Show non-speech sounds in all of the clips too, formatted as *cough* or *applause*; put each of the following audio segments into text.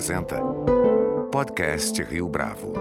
apresenta Podcast Rio Bravo.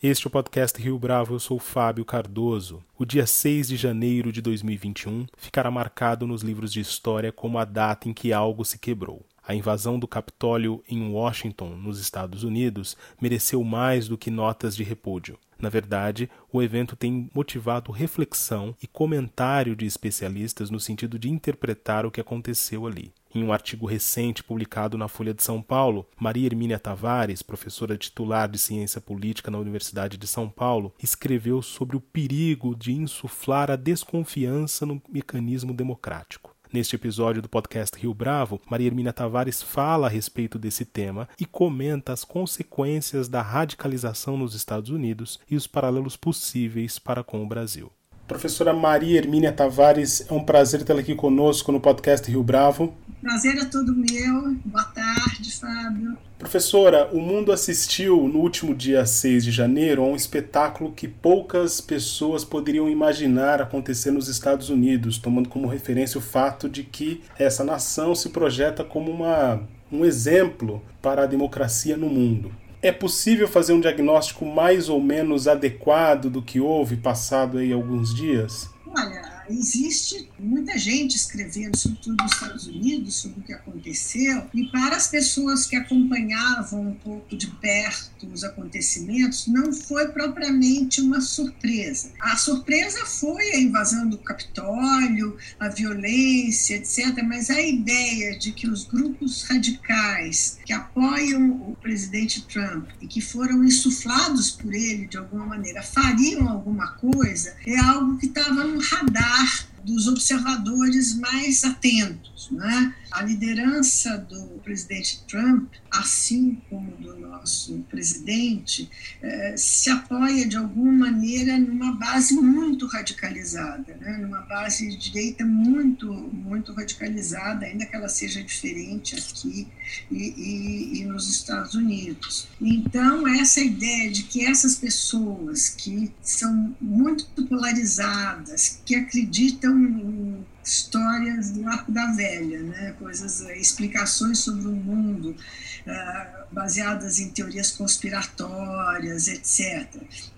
Este é o podcast Rio Bravo, eu sou Fábio Cardoso. O dia 6 de janeiro de 2021 ficará marcado nos livros de história como a data em que algo se quebrou. A invasão do Capitólio em Washington, nos Estados Unidos, mereceu mais do que notas de repúdio. Na verdade, o evento tem motivado reflexão e comentário de especialistas no sentido de interpretar o que aconteceu ali. Em um artigo recente publicado na Folha de São Paulo, Maria Hermínia Tavares, professora titular de Ciência Política na Universidade de São Paulo, escreveu sobre o perigo de insuflar a desconfiança no mecanismo democrático. Neste episódio do podcast Rio Bravo, Maria Hermínia Tavares fala a respeito desse tema e comenta as consequências da radicalização nos Estados Unidos e os paralelos possíveis para com o Brasil. Professora Maria Hermínia Tavares, é um prazer tê-la aqui conosco no podcast Rio Bravo. Prazer é todo meu. Boa tarde, Fábio. Professora, o mundo assistiu no último dia 6 de janeiro a um espetáculo que poucas pessoas poderiam imaginar acontecer nos Estados Unidos, tomando como referência o fato de que essa nação se projeta como uma, um exemplo para a democracia no mundo. É possível fazer um diagnóstico mais ou menos adequado do que houve passado aí alguns dias? Olha, existe muita gente escrevendo, sobretudo nos Estados Unidos, sobre o que aconteceu, e para as pessoas que acompanhavam um pouco de perto os acontecimentos, não foi propriamente uma surpresa. A surpresa foi a invasão do Capitólio, a violência, etc., mas a ideia de que os grupos radicais que apoiam o presidente Trump e que foram insuflados por ele de alguma maneira fariam alguma coisa é algo que estava no radar ar dos observadores mais atentos. Né? A liderança do presidente Trump, assim como do nosso presidente, eh, se apoia de alguma maneira numa base muito radicalizada, né? numa base de direita muito, muito radicalizada, ainda que ela seja diferente aqui e, e, e nos Estados Unidos. Então, essa ideia de que essas pessoas que são muito polarizadas, que acreditam em histórias do arco da velha, né? coisas, eh, explicações sobre o mundo uh, baseadas em teorias conspiratórias, etc.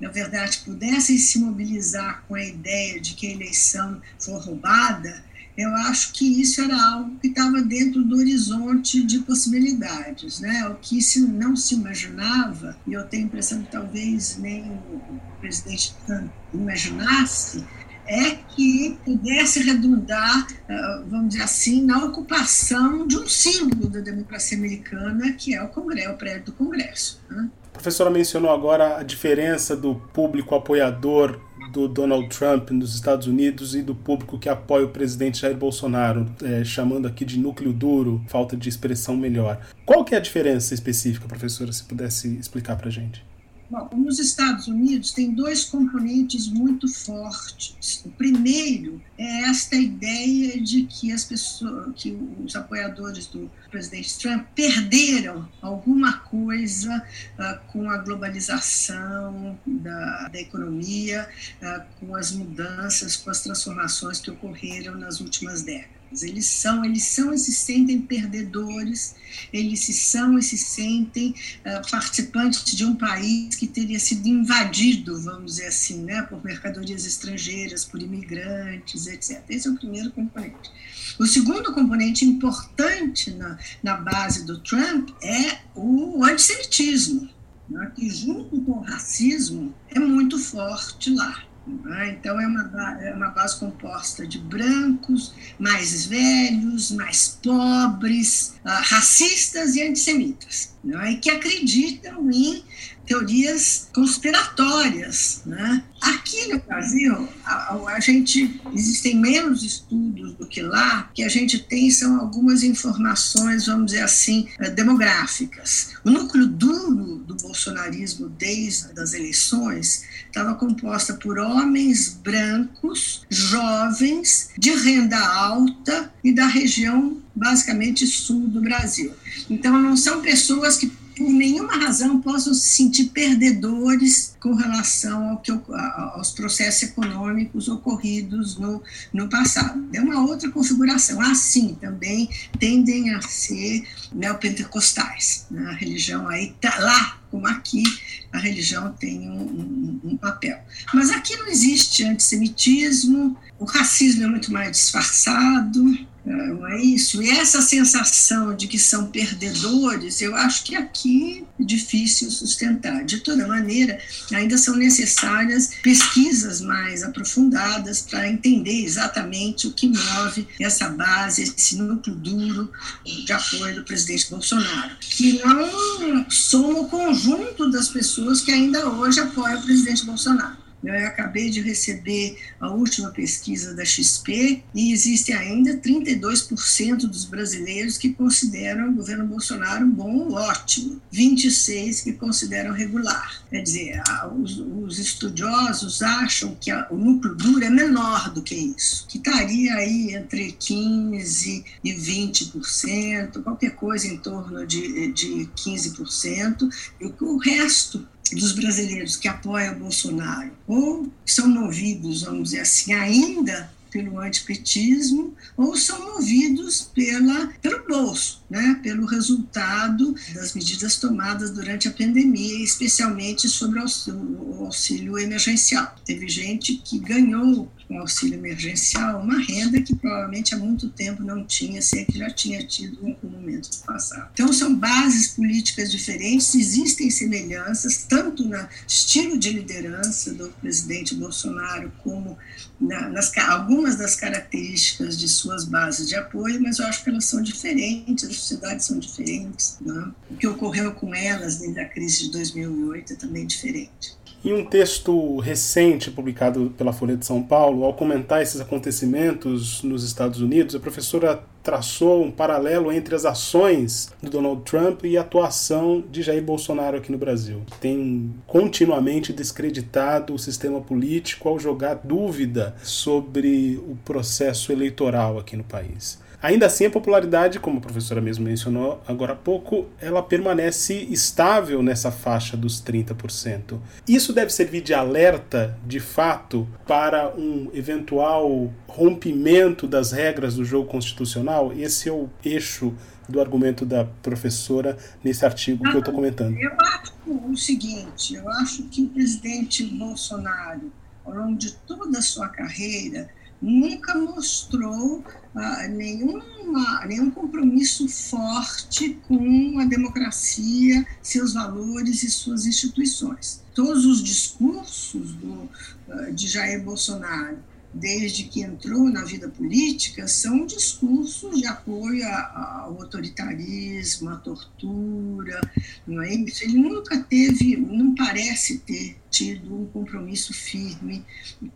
Na verdade, pudessem se mobilizar com a ideia de que a eleição foi roubada, eu acho que isso era algo que estava dentro do horizonte de possibilidades, né? O que se não se imaginava, e eu tenho a impressão que talvez nem o presidente Trump imaginasse, é que pudesse redundar, ah, vamos dizer assim, na ocupação de um símbolo da democracia americana, que é o Congresso, o prédio do Congresso. Né? A professora mencionou agora a diferença do público apoiador do Donald Trump nos Estados Unidos e do público que apoia o presidente Jair Bolsonaro, é, chamando aqui de núcleo duro, falta de expressão melhor. Qual que é a diferença específica, professora, se pudesse explicar para a gente? Bom, nos Estados Unidos tem dois componentes muito fortes. O primeiro é esta ideia de que as pessoas, que os apoiadores do presidente Trump perderam alguma coisa uh, com a globalização da, da economia, uh, com as mudanças, com as transformações que ocorreram nas últimas décadas. Eles são, eles são e se sentem perdedores, eles se são e se sentem uh, participantes de um país que teria sido invadido, vamos dizer assim, né, por mercadorias estrangeiras, por imigrantes, etc. Esse é o primeiro componente. O segundo componente importante na, na base do Trump é o antissemitismo, né, que junto com o racismo é muito forte lá. Né? Então, é uma, é uma base composta de brancos, mais velhos, mais pobres, uh, racistas e antissemitas, né? e que acreditam em teorias conspiratórias. Né? Aqui no Brasil, a, a, gente existem menos estudos do que lá, que a gente tem são algumas informações, vamos dizer assim, eh, demográficas. O núcleo duro do bolsonarismo desde as eleições estava composta por homens brancos, jovens, de renda alta e da região basicamente sul do Brasil. Então, não são pessoas que por nenhuma razão, possam se sentir perdedores com relação ao que, aos processos econômicos ocorridos no, no passado. É uma outra configuração. Assim, também tendem a ser neopentecostais. Né? A religião aí, tá, lá como aqui, a religião tem um, um, um papel. Mas aqui não existe antissemitismo, o racismo é muito mais disfarçado, não é isso? E essa sensação de que são perdedores, eu acho que aqui é difícil sustentar. De toda maneira, ainda são necessárias pesquisas mais aprofundadas para entender exatamente o que move essa base, esse núcleo duro de apoio do presidente Bolsonaro, que não soma o conjunto das pessoas que ainda hoje apoiam o presidente Bolsonaro. Eu acabei de receber a última pesquisa da XP e existe ainda 32% dos brasileiros que consideram o governo Bolsonaro bom ou ótimo, 26% que consideram regular. Quer dizer, os, os estudiosos acham que o núcleo duro é menor do que isso, que estaria aí entre 15% e 20%, qualquer coisa em torno de 15%, e o resto dos brasileiros que apoiam Bolsonaro ou são movidos, vamos dizer assim, ainda pelo antipetismo ou são movidos pela, pelo bolso, né, pelo resultado das medidas tomadas durante a pandemia, especialmente sobre o auxílio, emergencial. Teve gente que ganhou com auxílio emergencial, uma renda que provavelmente há muito tempo não tinha, se é que já tinha tido em algum momento do passado. Então, são bases políticas diferentes, existem semelhanças, tanto no estilo de liderança do presidente Bolsonaro, como na, nas, algumas das características de suas bases de apoio, mas eu acho que elas são diferentes, as sociedades são diferentes. Né? O que ocorreu com elas desde a crise de 2008 é também diferente. Em um texto recente publicado pela Folha de São Paulo, ao comentar esses acontecimentos nos Estados Unidos, a professora traçou um paralelo entre as ações do Donald Trump e a atuação de Jair Bolsonaro aqui no Brasil. Tem continuamente descreditado o sistema político ao jogar dúvida sobre o processo eleitoral aqui no país. Ainda assim, a popularidade, como a professora mesmo mencionou agora há pouco, ela permanece estável nessa faixa dos 30%. Isso deve servir de alerta, de fato, para um eventual rompimento das regras do jogo constitucional? Esse é o eixo do argumento da professora nesse artigo que eu estou comentando. Eu acho o seguinte: eu acho que o presidente Bolsonaro, ao longo de toda a sua carreira, nunca mostrou ah, nenhuma, nenhum compromisso forte com a democracia, seus valores e suas instituições. Todos os discursos do, ah, de Jair Bolsonaro desde que entrou na vida política, são discursos de apoio ao autoritarismo, à tortura, não é? Ele nunca teve, não parece ter tido um compromisso firme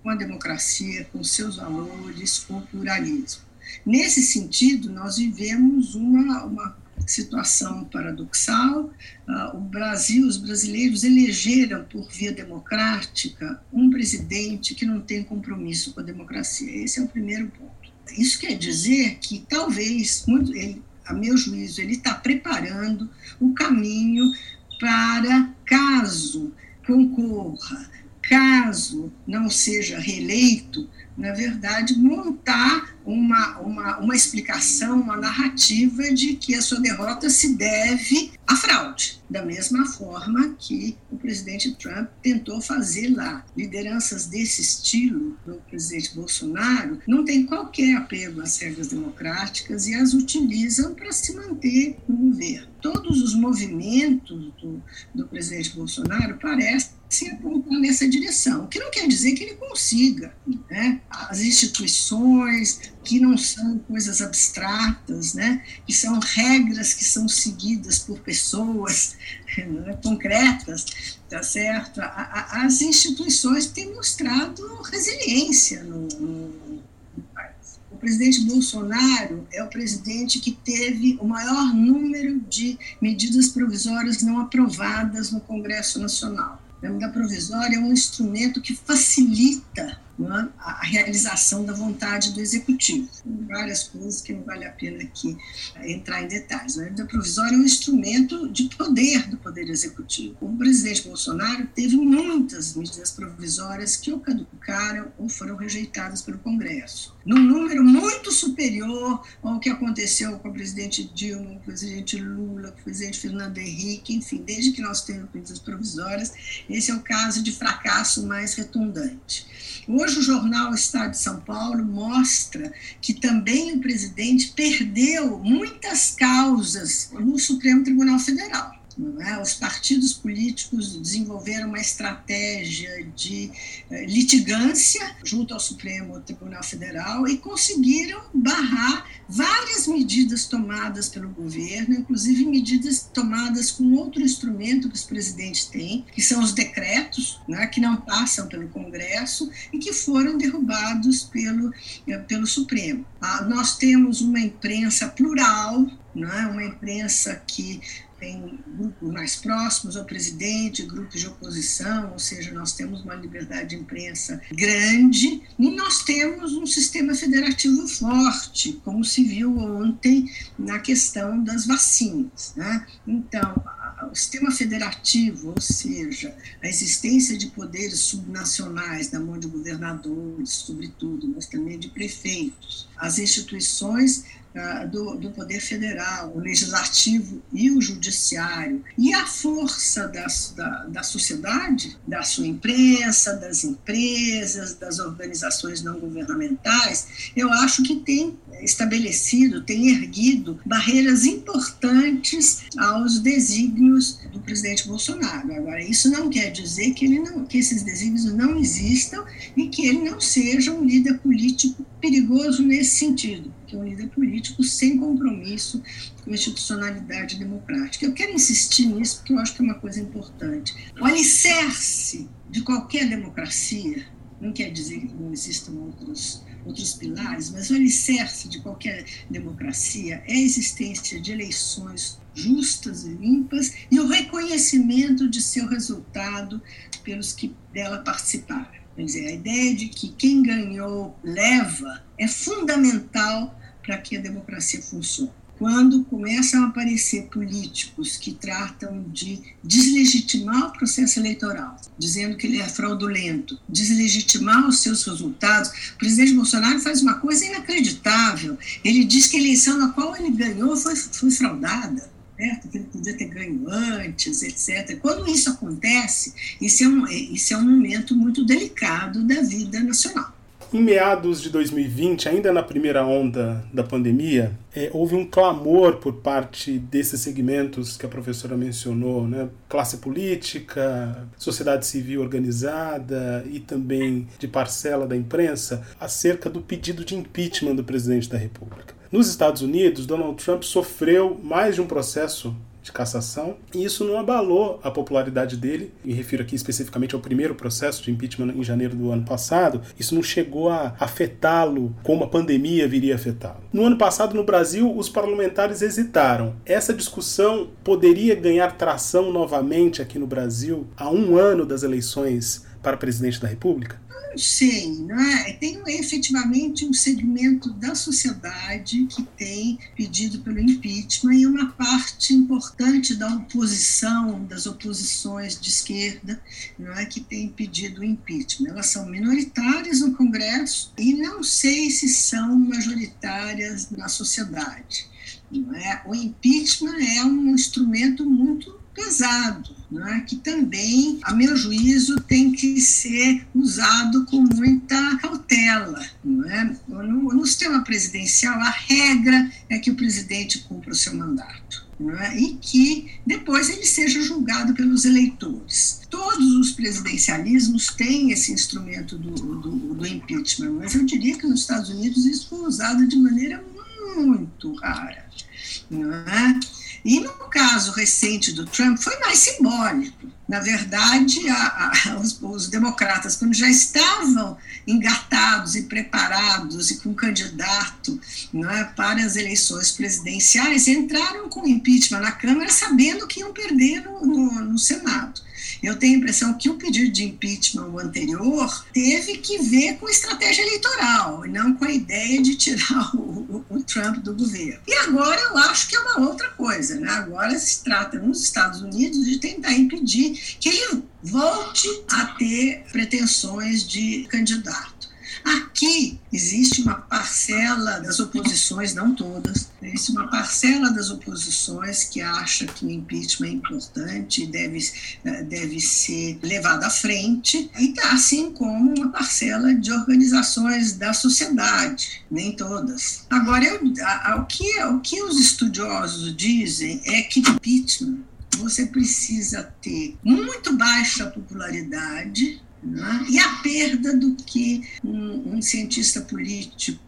com a democracia, com seus valores, com o pluralismo. Nesse sentido, nós vivemos uma, uma situação paradoxal. Uh, o Brasil, os brasileiros elegeram por via democrática um presidente que não tem compromisso com a democracia. Esse é o primeiro ponto. Isso quer dizer que talvez, muito, ele, a meu juízo, ele está preparando o caminho para, caso concorra, caso não seja reeleito, na verdade, montar uma, uma, uma explicação, uma narrativa de que a sua derrota se deve à fraude, da mesma forma que o presidente Trump tentou fazer lá. Lideranças desse estilo, do presidente Bolsonaro, não têm qualquer apego às regras democráticas e as utilizam para se manter no governo. Todos os movimentos do, do presidente Bolsonaro parecem se apontar nessa direção, o que não quer dizer que ele consiga. Né? As instituições, que não são coisas abstratas, né? que são regras que são seguidas por pessoas *laughs* né? concretas, tá certo? A, a, as instituições têm mostrado resiliência no, no, no país. O presidente Bolsonaro é o presidente que teve o maior número de medidas provisórias não aprovadas no Congresso Nacional. A medida provisória é um instrumento que facilita é? a realização da vontade do executivo. Várias coisas que não vale a pena aqui entrar em detalhes. A medida provisória é um instrumento de poder do poder executivo. O presidente Bolsonaro teve muitas medidas provisórias que ou caducaram ou foram rejeitadas pelo Congresso, num número muito superior ao que aconteceu com o presidente Dilma, com o presidente Lula, com o presidente Fernando Henrique, enfim, desde que nós temos medidas provisórias, esse é o caso de fracasso mais retundante. Hoje o jornal Estado de São Paulo mostra que também o presidente perdeu muitas causas no Supremo Tribunal Federal. É? Os partidos políticos desenvolveram uma estratégia de eh, litigância junto ao Supremo Tribunal Federal e conseguiram barrar várias medidas tomadas pelo governo, inclusive medidas tomadas com outro instrumento que os presidentes têm, que são os decretos, né, que não passam pelo Congresso e que foram derrubados pelo, eh, pelo Supremo. Ah, nós temos uma imprensa plural, é uma imprensa que tem grupos mais próximos ao presidente, grupos de oposição, ou seja, nós temos uma liberdade de imprensa grande e nós temos um sistema federativo forte, como se viu ontem na questão das vacinas. Né? Então, o sistema federativo, ou seja, a existência de poderes subnacionais na mão de governadores, sobretudo, mas também de prefeitos, as instituições do, do, Poder Federal, o Legislativo e o Judiciário, e a força das, da, da sociedade, da sua imprensa, das empresas, das organizações não governamentais, eu acho que tem estabelecido, tem erguido barreiras importantes aos desígnios do presidente Bolsonaro. Agora, isso não quer dizer que, ele não, que esses desígnios não existam e que ele não seja um líder político perigoso nesse sentido que é um líder político sem compromisso com a institucionalidade democrática. Eu quero insistir nisso porque eu acho que é uma coisa importante. O alicerce de qualquer democracia, não quer dizer que não existam outros, outros pilares, mas o alicerce de qualquer democracia é a existência de eleições justas e limpas e o reconhecimento de seu resultado pelos que dela participaram. Quer dizer, a ideia de que quem ganhou leva é fundamental para que a democracia funcione. Quando começam a aparecer políticos que tratam de deslegitimar o processo eleitoral, dizendo que ele é fraudulento, deslegitimar os seus resultados, o presidente Bolsonaro faz uma coisa inacreditável. Ele diz que a eleição na qual ele ganhou foi, foi fraudada certo? que ele podia ter ganho antes, etc. Quando isso acontece, isso é, um, isso é um momento muito delicado da vida nacional. Em meados de 2020, ainda na primeira onda da pandemia, é, houve um clamor por parte desses segmentos que a professora mencionou, né? classe política, sociedade civil organizada e também de parcela da imprensa, acerca do pedido de impeachment do presidente da República. Nos Estados Unidos, Donald Trump sofreu mais de um processo de cassação, e isso não abalou a popularidade dele, me refiro aqui especificamente ao primeiro processo de impeachment em janeiro do ano passado, isso não chegou a afetá-lo como a pandemia viria afetá-lo. No ano passado, no Brasil, os parlamentares hesitaram. Essa discussão poderia ganhar tração novamente aqui no Brasil a um ano das eleições para presidente da República? não sei, não é? Tem efetivamente um segmento da sociedade que tem pedido pelo impeachment e uma parte importante da oposição, das oposições de esquerda, não é, que tem pedido o impeachment. Elas são minoritárias no Congresso e não sei se são majoritárias na sociedade. Não é? O impeachment é um instrumento muito pesado, né, que também, a meu juízo, tem que ser usado com muita cautela. No, no sistema presidencial, a regra é que o presidente cumpra o seu mandato. É? e que depois ele seja julgado pelos eleitores. Todos os presidencialismos têm esse instrumento do, do, do impeachment, mas eu diria que nos Estados Unidos isso foi usado de maneira muito rara. Não é? E no caso recente do Trump, foi mais simbólico. Na verdade, a, a, os, os, democratas, quando já estavam engatados e preparados e com candidato é, para as eleições presidenciais, entraram com impeachment na Câmara sabendo que iam perder no, no, no Senado. Eu tenho a impressão que o pedido de impeachment anterior teve que ver com estratégia eleitoral, e não com a ideia de tirar *laughs* o, o, o, Trump do governo. E agora eu acho que é uma outra coisa. Né? Agora se trata nos Estados Unidos de tentar impedir que ele volte a ter pretensões de candidato. Aqui existe uma parcela das oposições, não todas, existe uma parcela das oposições que acha que o impeachment é importante deve, eh, deve ser levado à frente, e assim como uma parcela de organizações da sociedade, nem todas. Agora, eu, o, que, o que os estudiosos dizem é que impeachment você precisa ter muito baixa popularidade né? e a perda do que um, um cientista político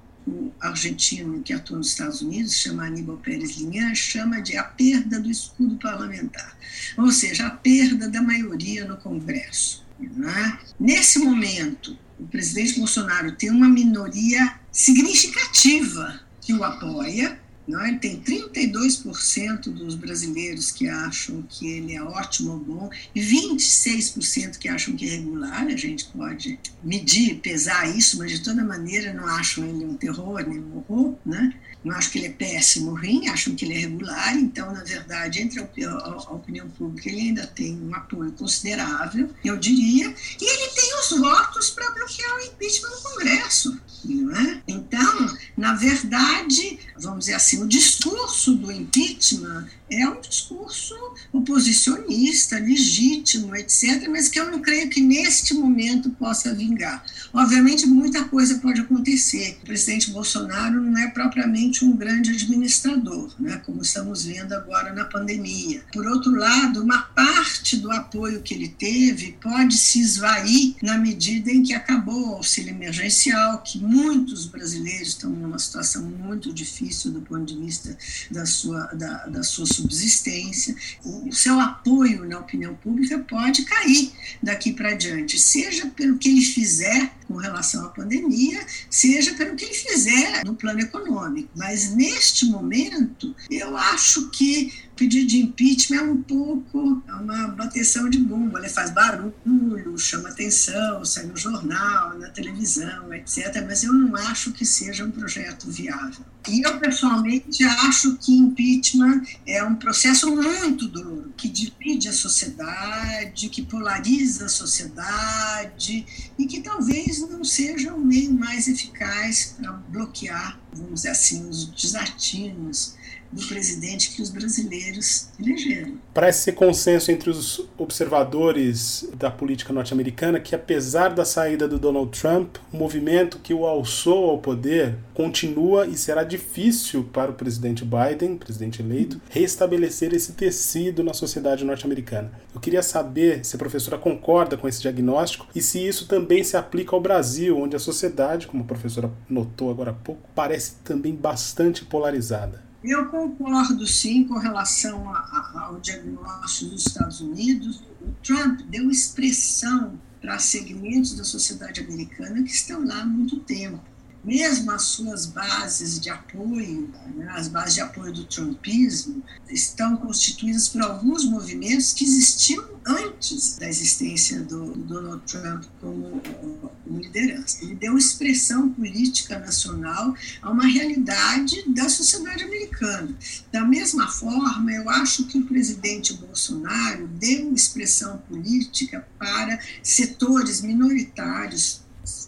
argentino que atua nos Estados Unidos, chama Aníbal Pérez Linhan, chama de a perda do escudo parlamentar, ou seja, a perda da maioria no Congresso. Né? Nesse momento, o presidente Bolsonaro tem uma minoria significativa que o apoia, não é? Tem 32% dos brasileiros que acham que ele é ótimo ou bom e 26% que acham que é regular. A gente pode medir, pesar isso, mas de toda maneira não acham ele um terror nem um horror. Né? não acho que ele é péssimo, ruim, acham que ele é regular, então, na verdade, entre a, opinião pública, ele ainda tem um apoio considerável, eu diria, e ele tem os votos para bloquear o impeachment no Congresso. Não é? Então, na verdade, vamos dizer assim, o discurso do impeachment é um discurso oposicionista, legítimo, etc., mas que eu não creio que neste momento possa vingar. Obviamente, muita coisa pode acontecer. O presidente Bolsonaro não é propriamente um grande administrador, né, como estamos vendo agora na pandemia. Por outro lado, uma parte do apoio que ele teve pode se esvair na medida em que acabou o auxílio emergencial, que muitos brasileiros estão numa situação muito difícil do ponto de vista da sua, da, da sua subsistência, o seu apoio na opinião pública pode cair daqui para diante, seja pelo que ele fizer com relação à pandemia, seja pelo que ele fizer no plano econômico. Mas neste momento, eu acho que pedido de impeachment é um pouco é uma bateção de bumbo, ele faz barulho, chama atenção, sai no jornal, na televisão, etc. Mas eu não acho que seja um projeto viável. E eu, pessoalmente, acho que impeachment é um processo muito duro, que divide a sociedade, que polariza a sociedade e que talvez não seja o meio mais eficaz para bloquear, vamos dizer assim, os desatinos do presidente que os brasileiros elegeram. Parece ser consenso entre os observadores da política norte-americana que, apesar da saída do Donald Trump, o movimento que o alçou ao poder continua e será difícil para o presidente Biden, presidente eleito, restabelecer esse tecido na sociedade norte-americana. Eu queria saber se a professora concorda com esse diagnóstico e se isso também se aplica ao Brasil, onde a sociedade, como a professora notou agora há pouco, parece também bastante polarizada. Eu concordo, sim, com relação a, a, ao diagnóstico dos Estados Unidos. O Trump deu expressão para segmentos da sociedade americana que estão lá há muito tempo mesmo as suas bases de apoio, né, as bases de apoio do trumpismo, estão constituídas por alguns movimentos que existiam antes da existência do, do Donald Trump como, como liderança. Ele deu expressão política nacional a uma realidade da sociedade americana. Da mesma forma, eu acho que o presidente Bolsonaro deu expressão política para setores minoritários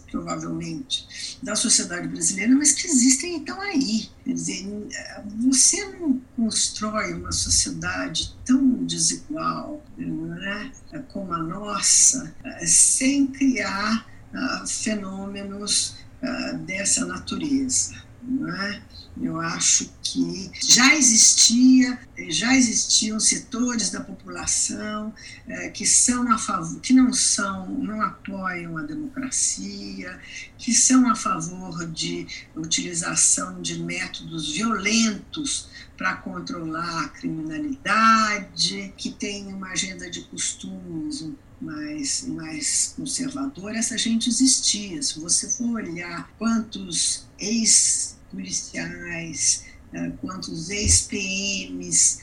provavelmente, da sociedade brasileira, mas que existem então aí. Quer dizer, você não constrói uma sociedade tão desigual né, como a nossa sem criar uh, fenômenos uh, dessa natureza. É? Eu acho que já existia, já existiam setores da população é, que são a favor, que não são, não apoiam a democracia, que são a favor de utilização de métodos violentos para controlar a criminalidade, que tem uma agenda de costumes mais, mais conservadora, essa gente existia. Se você for olhar quantos ex policiais, eh, quantos ex-PMs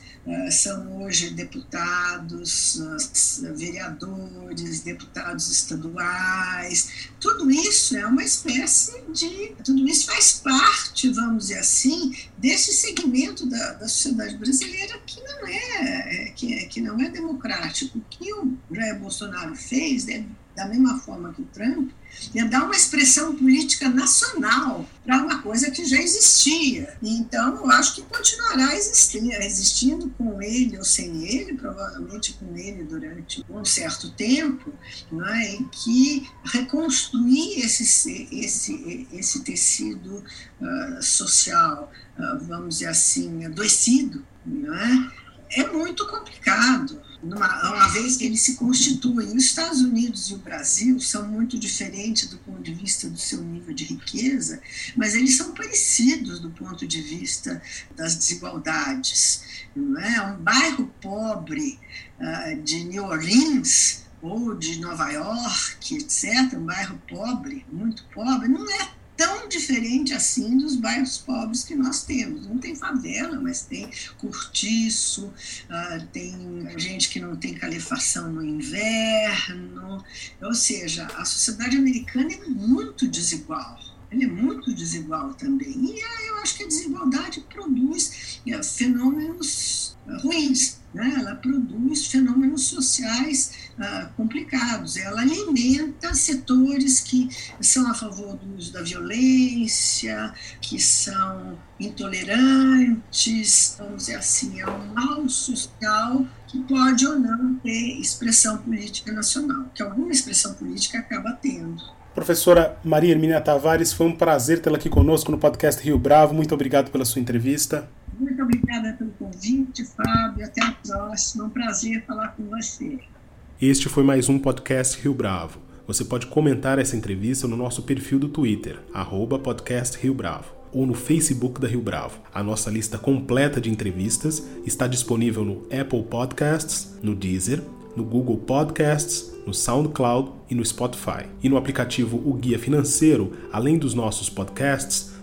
são hoje deputados, uh, vereadores, deputados estaduais. Tudo isso é uma espécie de. Tudo isso faz parte, vamos dizer assim, desse segmento da, da sociedade brasileira que não é, que, é, que não é democrático. O que o Jair Bolsonaro fez, né, da mesma forma que o Trump, é dar uma expressão política nacional para uma coisa que já existia. Então, eu acho que continuará existindo, existindo com ele ou sem ele, provavelmente com ele durante um certo tempo, é? em que reconstruir esse, esse, esse tecido uh, social, uh, vamos dizer assim, adoecido, não é? é muito complicado uma, vez que eles se constituem. Os Estados Unidos e o Brasil são muito diferentes do ponto de vista do seu nível de riqueza, mas eles são parecidos do ponto de vista das desigualdades. Não é? Um bairro pobre uh, de New Orleans ou de Nova York, etc., um bairro pobre, muito pobre, não é diferente assim dos bairros pobres que nós temos. Não tem favela, mas tem cortiço, uh, tem gente que não tem calefação no inverno. Ou seja, a sociedade americana é muito desigual. Ela é muito desigual também. E eu acho que a desigualdade produz uh, fenômenos uh, ruins né? ela produz fenômenos sociais ah, complicados, ela alimenta setores que são a favor do uso da violência, que são intolerantes, vamos dizer assim, é um mal social que pode ou não ter expressão política nacional, que alguma expressão política acaba tendo. Professora Maria Hermínia Tavares, foi um prazer tê-la aqui conosco no podcast Rio Bravo. Muito obrigado pela sua entrevista. Convite, Fábio. Até a próxima. Um prazer falar com você. Este foi mais um podcast Rio Bravo. Você pode comentar essa entrevista no nosso perfil do Twitter, arroba podcast Rio Bravo, ou no Facebook da Rio Bravo. A nossa lista completa de entrevistas está disponível no Apple Podcasts, no Deezer, no Google Podcasts, no SoundCloud e no Spotify. E no aplicativo O Guia Financeiro, além dos nossos podcasts,